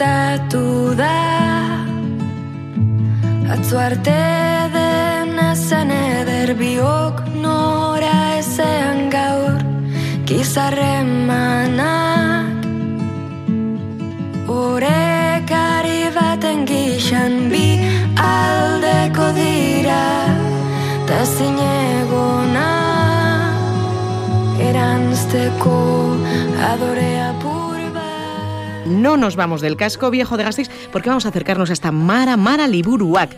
gertatu da. Atzo arte dena zen eder biok nora ezean gaur. Gizarren manak Horekari baten gixan bi aldeko dira Ta zinegona eranzteko adorea purba No nos vamos del casco viejo de Gasteiz porque vamos a acercarnos hasta Mara Mara Liburuac,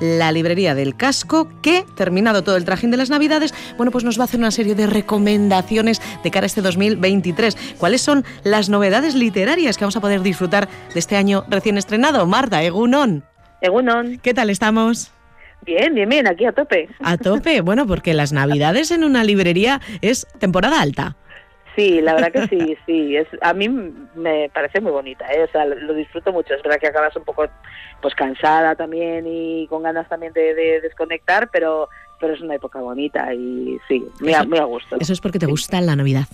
la librería del casco que, terminado todo el trajín de las Navidades, bueno, pues nos va a hacer una serie de recomendaciones de cara a este 2023. ¿Cuáles son las novedades literarias que vamos a poder disfrutar de este año recién estrenado? Marta, Egunon. Egunon. ¿Qué tal estamos? Bien, bien, bien, aquí a tope. A tope, bueno, porque las Navidades en una librería es temporada alta. Sí, la verdad que sí, sí. Es, a mí me parece muy bonita, ¿eh? o sea, lo disfruto mucho. Es verdad que acabas un poco pues cansada también y con ganas también de, de desconectar, pero pero es una época bonita y sí, muy a gusto. Eso es porque te gusta la Navidad.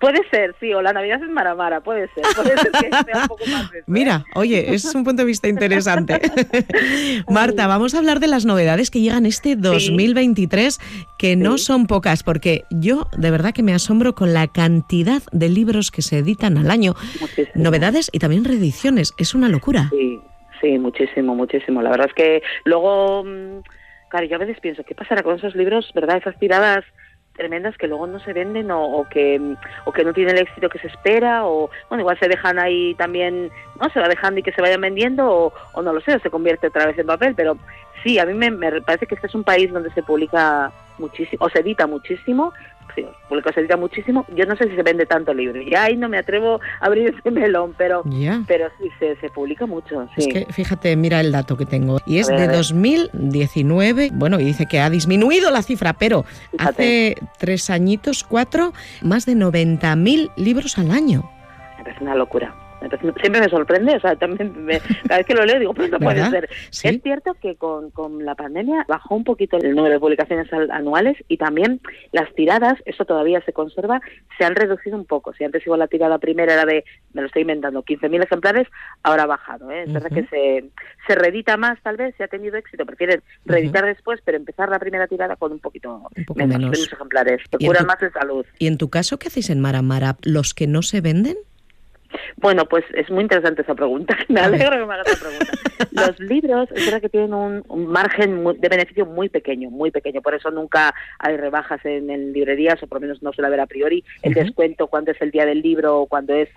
Puede ser, sí, o la Navidad es Maramara, puede ser, puede ser que sea un poco más de eso, ¿eh? Mira, oye, es un punto de vista interesante. Marta, vamos a hablar de las novedades que llegan este 2023, que no Sí. son pocas, porque yo de verdad que me asombro con la cantidad de libros que se editan al año. Muchísimo. Novedades y también reediciones, es una locura. Sí, sí, muchísimo, muchísimo. La verdad es que luego, mm, claro, yo a veces pienso, ¿qué pasará con esos libros, verdad? Esas tiradas tremendas que luego no se venden o, que o que no tienen el éxito que se espera o bueno igual se dejan ahí también no se va dejando y que se vayan vendiendo o, o no lo sé o se convierte otra vez en papel pero sí a mí me, me parece que este es un país donde se publica muchísimo o se edita muchísimo sí, publica se edita muchísimo yo no sé si se vende tanto libro ya ahí no me atrevo a abrir ese melón pero Ya. pero sí se, se publica mucho sí Es que fíjate, mira el dato que tengo. Y es ver, de a ver. 2019. Bueno, y dice que ha disminuido la cifra, pero Fíjate. hace tres añitos, cuatro, más de 90.000 libros al año. parece una locura. Siempre me sorprende, o sea, también me- cada vez que lo leo digo, pues no puede ser. Sí. Es cierto que con, con la pandemia bajó un poquito el número de publicaciones al- anuales y también las tiradas, eso todavía se conserva, se han reducido un poco. Si antes igual la tirada primera era de, me lo estoy inventando, 15.000 ejemplares, ahora ha bajado. ¿eh? Es verdad Ujú. que se, se reedita más, tal vez, si ha tenido éxito, prefieren reeditar después, pero empezar la primera tirada con un poquito Un poco menos, ejemplares. ¿Y en Procuran tu- más de salud. ¿Y en tu caso qué hacéis en Mara Mara? ¿Los que no se venden? Bueno, pues es muy interesante esa pregunta. Me alegro que me hagas esa pregunta. Los libros, es verdad que tienen un, un margen muy- de beneficio muy pequeño, muy pequeño. Por eso nunca hay rebajas en, en librerías, o por lo menos no suele haber a priori. El descuento cuando es el día del libro o cuando es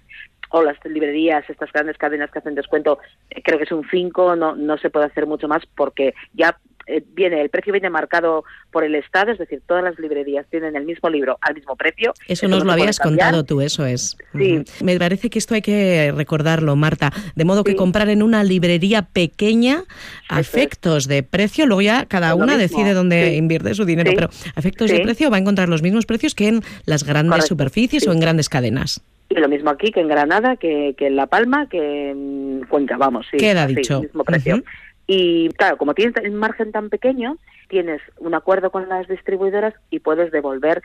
o las librerías, estas grandes cadenas que hacen descuento, eh, creo que es un 5, no, no se puede hacer mucho más porque ya eh, viene, el precio viene marcado por el Estado, es decir, todas las librerías tienen el mismo libro al mismo precio. Eso no nos lo habías contado tú, eso es. Sí. Me parece que esto hay que recordarlo, Marta. De modo que Sí. comprar en una librería pequeña, a es. efectos de precio, luego ya cada una mismo, decide dónde sí. invierte su dinero, pero a efectos de precio va a encontrar los mismos precios que en las grandes Correcto, superficies o en grandes cadenas. Y lo mismo aquí que en Granada, que, que en La Palma, que en Cuenca, vamos, sí. Queda así, dicho. mismo precio. Y claro, como tienes el margen tan pequeño, tienes un acuerdo con las distribuidoras y puedes devolver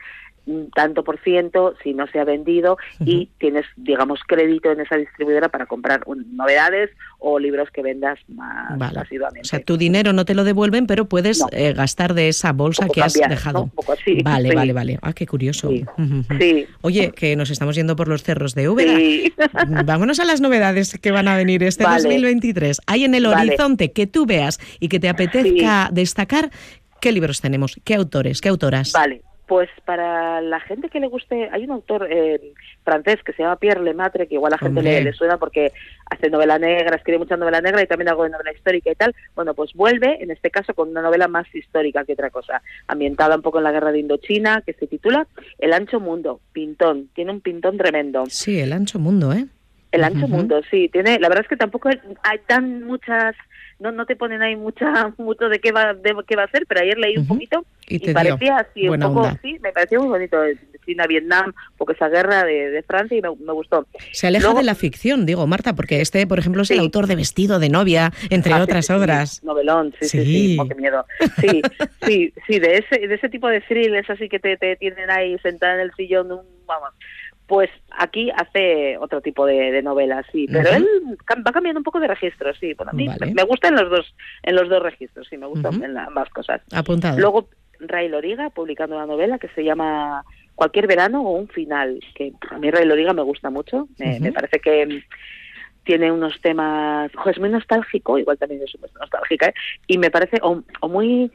tanto por ciento si no se ha vendido y tienes, digamos, crédito en esa distribuidora para comprar un- novedades o libros que vendas más Vale. asiduamente. O sea, tu dinero no te lo devuelven, pero puedes No. eh, gastar de esa bolsa Un que has dejado. Un poco así, Vale, sí. vale, vale. Ah, qué curioso. Sí. Oye, que nos estamos yendo por los cerros de Úbeda. Sí. Vámonos a las novedades que van a venir este Vale. 2023. Hay en el horizonte que tú veas y que te apetezca destacar. ¿Qué libros tenemos? ¿Qué autores? ¿Qué autoras? Vale, pues para la gente que le guste, hay un autor eh, francés que se llama Pierre Lemaitre, que igual a la gente le, le suena porque hace novela negra, escribe mucha novela negra y también algo de novela histórica y tal. Bueno, pues vuelve, en este caso, con una novela más histórica que otra cosa, ambientada un poco en la guerra de Indochina, que se titula El ancho mundo, pintón, tiene un pintón tremendo. Sí, el ancho mundo, ¿eh? El ancho mundo, sí, tiene, la verdad es que tampoco hay tan muchas, no, no te ponen ahí mucha, mucho de qué va, de qué va a ser, pero ayer leí un poquito Y y, parecía así un poco, onda. sí, me pareció muy bonito, de China, Vietnam, poco esa guerra de, de Francia y me, me gustó. Se aleja Luego- de la ficción, digo, Marta, porque este, por ejemplo, es el autor de Vestido de novia, entre Ah, otras sí, sí, obras. Novelón, sí, sí, Sí. sí, oh, qué miedo. Sí, sí, sí, de ese, de ese tipo de thrillers así que te, te tienen ahí sentada en el sillón, un, vamos, Pues aquí hace otro tipo de, novelas, sí, pero él va cambiando un poco de registro, sí. Bueno, a mí me gusta en los dos, en los dos registros, sí, me gustan en ambas cosas. Apuntado. Luego Ray Loriga publicando una novela que se llama Cualquier verano o un final, que a mí Ray Loriga me gusta mucho, me, parece que tiene unos temas, es muy nostálgico, igual también es muy nostálgica, ¿eh? y me parece o, muy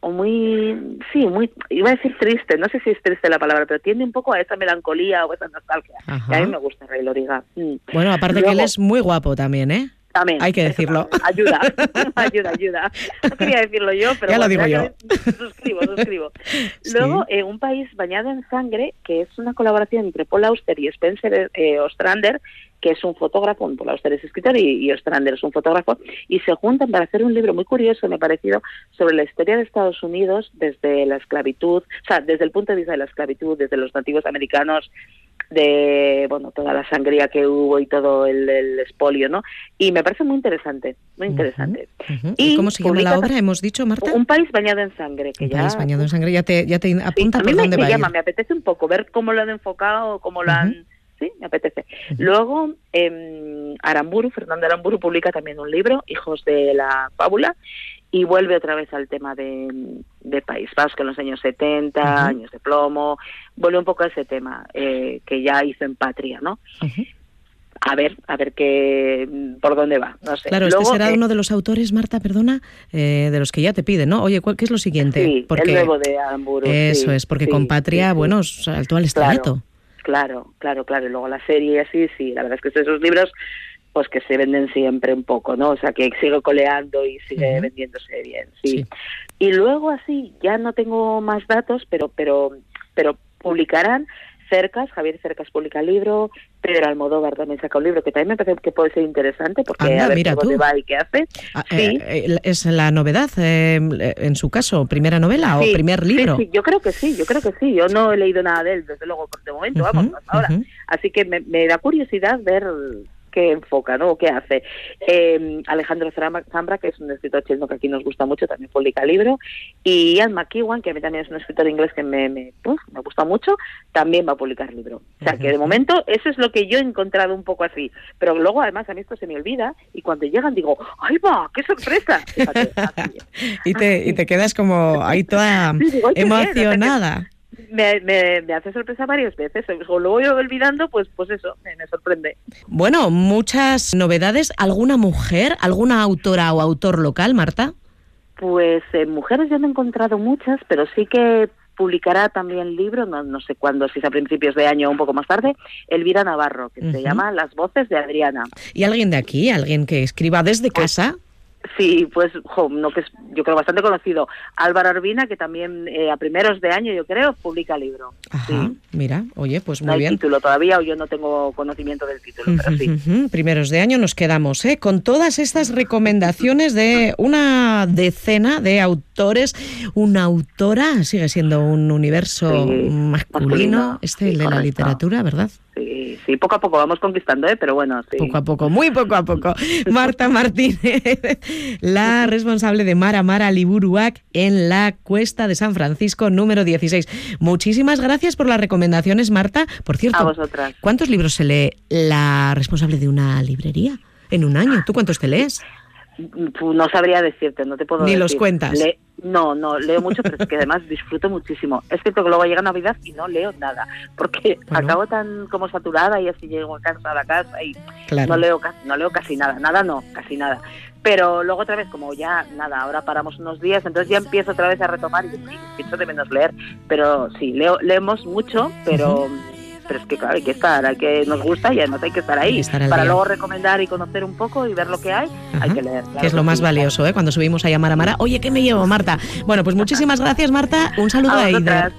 o muy, sí, muy, iba a decir triste, no sé si es triste la palabra, pero tiende un poco a esa melancolía o esa nostalgia. Y a mí me gusta Ray Loriga. Mm. Bueno, aparte que él es muy guapo también, ¿eh? También. Hay que decirlo. Ayuda, ayuda, ayuda. No quería decirlo yo, pero ya lo digo yo. Suscribo, suscribo. Luego, eh, Un país bañado en sangre, que es una colaboración entre Paul Auster y Spencer eh, Ostrander, que es un fotógrafo, Paul Auster es escritor y, Ostrander es un fotógrafo, y se juntan para hacer un libro muy curioso, me ha parecido, sobre la historia de Estados Unidos desde la esclavitud, o sea, desde el punto de vista de la esclavitud, desde los nativos americanos, de bueno toda la sangría que hubo y todo el, el espolio, ¿no? Y me parece muy interesante, muy interesante. y, cómo se llama la obra? Hemos dicho, Marta. Un país bañado en sangre. Que un país bañado en sangre. Ya te, ya te apunta a mí me, dónde llama, me apetece un poco ver cómo lo han enfocado, cómo lo han sí, me apetece. Luego, eh, Aramburu, Fernando Aramburu publica también un libro, Hijos de la Fábula, y vuelve otra vez al tema de, de País Vasco en los años 70, años de plomo, vuelve un poco a ese tema eh, que ya hizo en Patria, ¿no? A ver, a ver qué, por dónde va, no sé. Claro, este será eh, uno de los autores, Marta, perdona, eh, de los que ya te piden, ¿no? Oye, ¿qué es lo siguiente? Sí, porque, el nuevo de Aramburu. Eso es, porque con Patria, bueno, saltó al estrellato. Claro, claro, claro, y luego la serie y así, sí, la verdad es que esos libros pues que se venden siempre un poco, ¿no? O sea, que sigo coleando y sigue vendiéndose bien, sí. Y luego así, ya no tengo más datos, pero pero pero publicarán Cercas, Javier Cercas publica el libro, Pedro Almodóvar también saca un libro que también me parece que puede ser interesante porque a ver mira cómo va y qué hace. Ah, sí. Eh, eh, ¿Es la novedad eh, en su caso? ¿Primera novela o primer libro? Sí, yo creo que sí, yo creo que sí. Yo no he leído nada de él, desde luego, por de momento, vamos, hasta ahora. Así que me, me da curiosidad ver qué enfoca, ¿no? ¿Qué hace? Eh, Alejandro Zambra, que es un escritor chileno que aquí nos gusta mucho, también publica libro, y Ian McEwan, que a mí también es un escritor inglés que me, me, me gusta mucho, también va a publicar libro. O sea, que de momento eso es lo que yo he encontrado un poco así. Pero luego, además, a mí esto se me olvida, y cuando llegan digo, ¡ay, va! ¡Qué sorpresa! y, te, y te quedas como ahí toda emocionada me, me, hace sorpresa varias veces. O lo voy olvidando, pues, pues eso, me, sorprende. Bueno, muchas novedades. ¿Alguna mujer, alguna autora o autor local, Marta? Pues eh, mujeres ya me he encontrado muchas, pero sí que publicará también libro, no, no sé cuándo, si es a principios de año o un poco más tarde, Elvira Navarro, que se llama Las voces de Adriana. ¿Y alguien de aquí, alguien que escriba desde pues casa? Sí, pues no que es, yo creo bastante conocido. Álvaro Arbina, que también eh, a primeros de año, yo creo, publica libro. Ajá, mira, oye, pues muy no hay bien. título todavía o yo no tengo conocimiento del título, pero sí. Primeros de año nos quedamos, ¿eh? Con todas estas recomendaciones de una decena de autores, una autora, sigue siendo un universo masculino, este de la literatura, ¿verdad? Sí, sí, poco a poco vamos conquistando, ¿eh? pero bueno, sí. Poco a poco, muy poco a poco. Marta Martínez, la responsable de Mara Mara Liburuac en la Cuesta de San Francisco número 16. Muchísimas gracias por las recomendaciones, Marta. Por cierto, a vosotras. ¿cuántos libros se lee la responsable de una librería en un año? ¿Tú cuántos te lees? No sabría decirte, no te puedo Ni los cuentas. no, no, leo mucho, pero es que además disfruto muchísimo. Es que luego llega Navidad y no leo nada, porque acabo tan como saturada y así llego a casa a la casa y no leo no leo casi nada, nada no, casi nada. Pero luego otra vez, como ya nada, ahora paramos unos días, entonces ya empiezo otra vez a retomar y sí, pienso de menos leer, pero sí, leo, leemos mucho, pero pero es que claro, hay que estar, hay que nos gusta y además hay que estar ahí. Para luego recomendar y conocer un poco y ver lo que hay, hay que leer. que es lo más valioso, ¿eh? Cuando subimos a llamar a Mara, oye, ¿qué me llevo, Marta? Bueno, pues muchísimas gracias, Marta. Un saludo a, a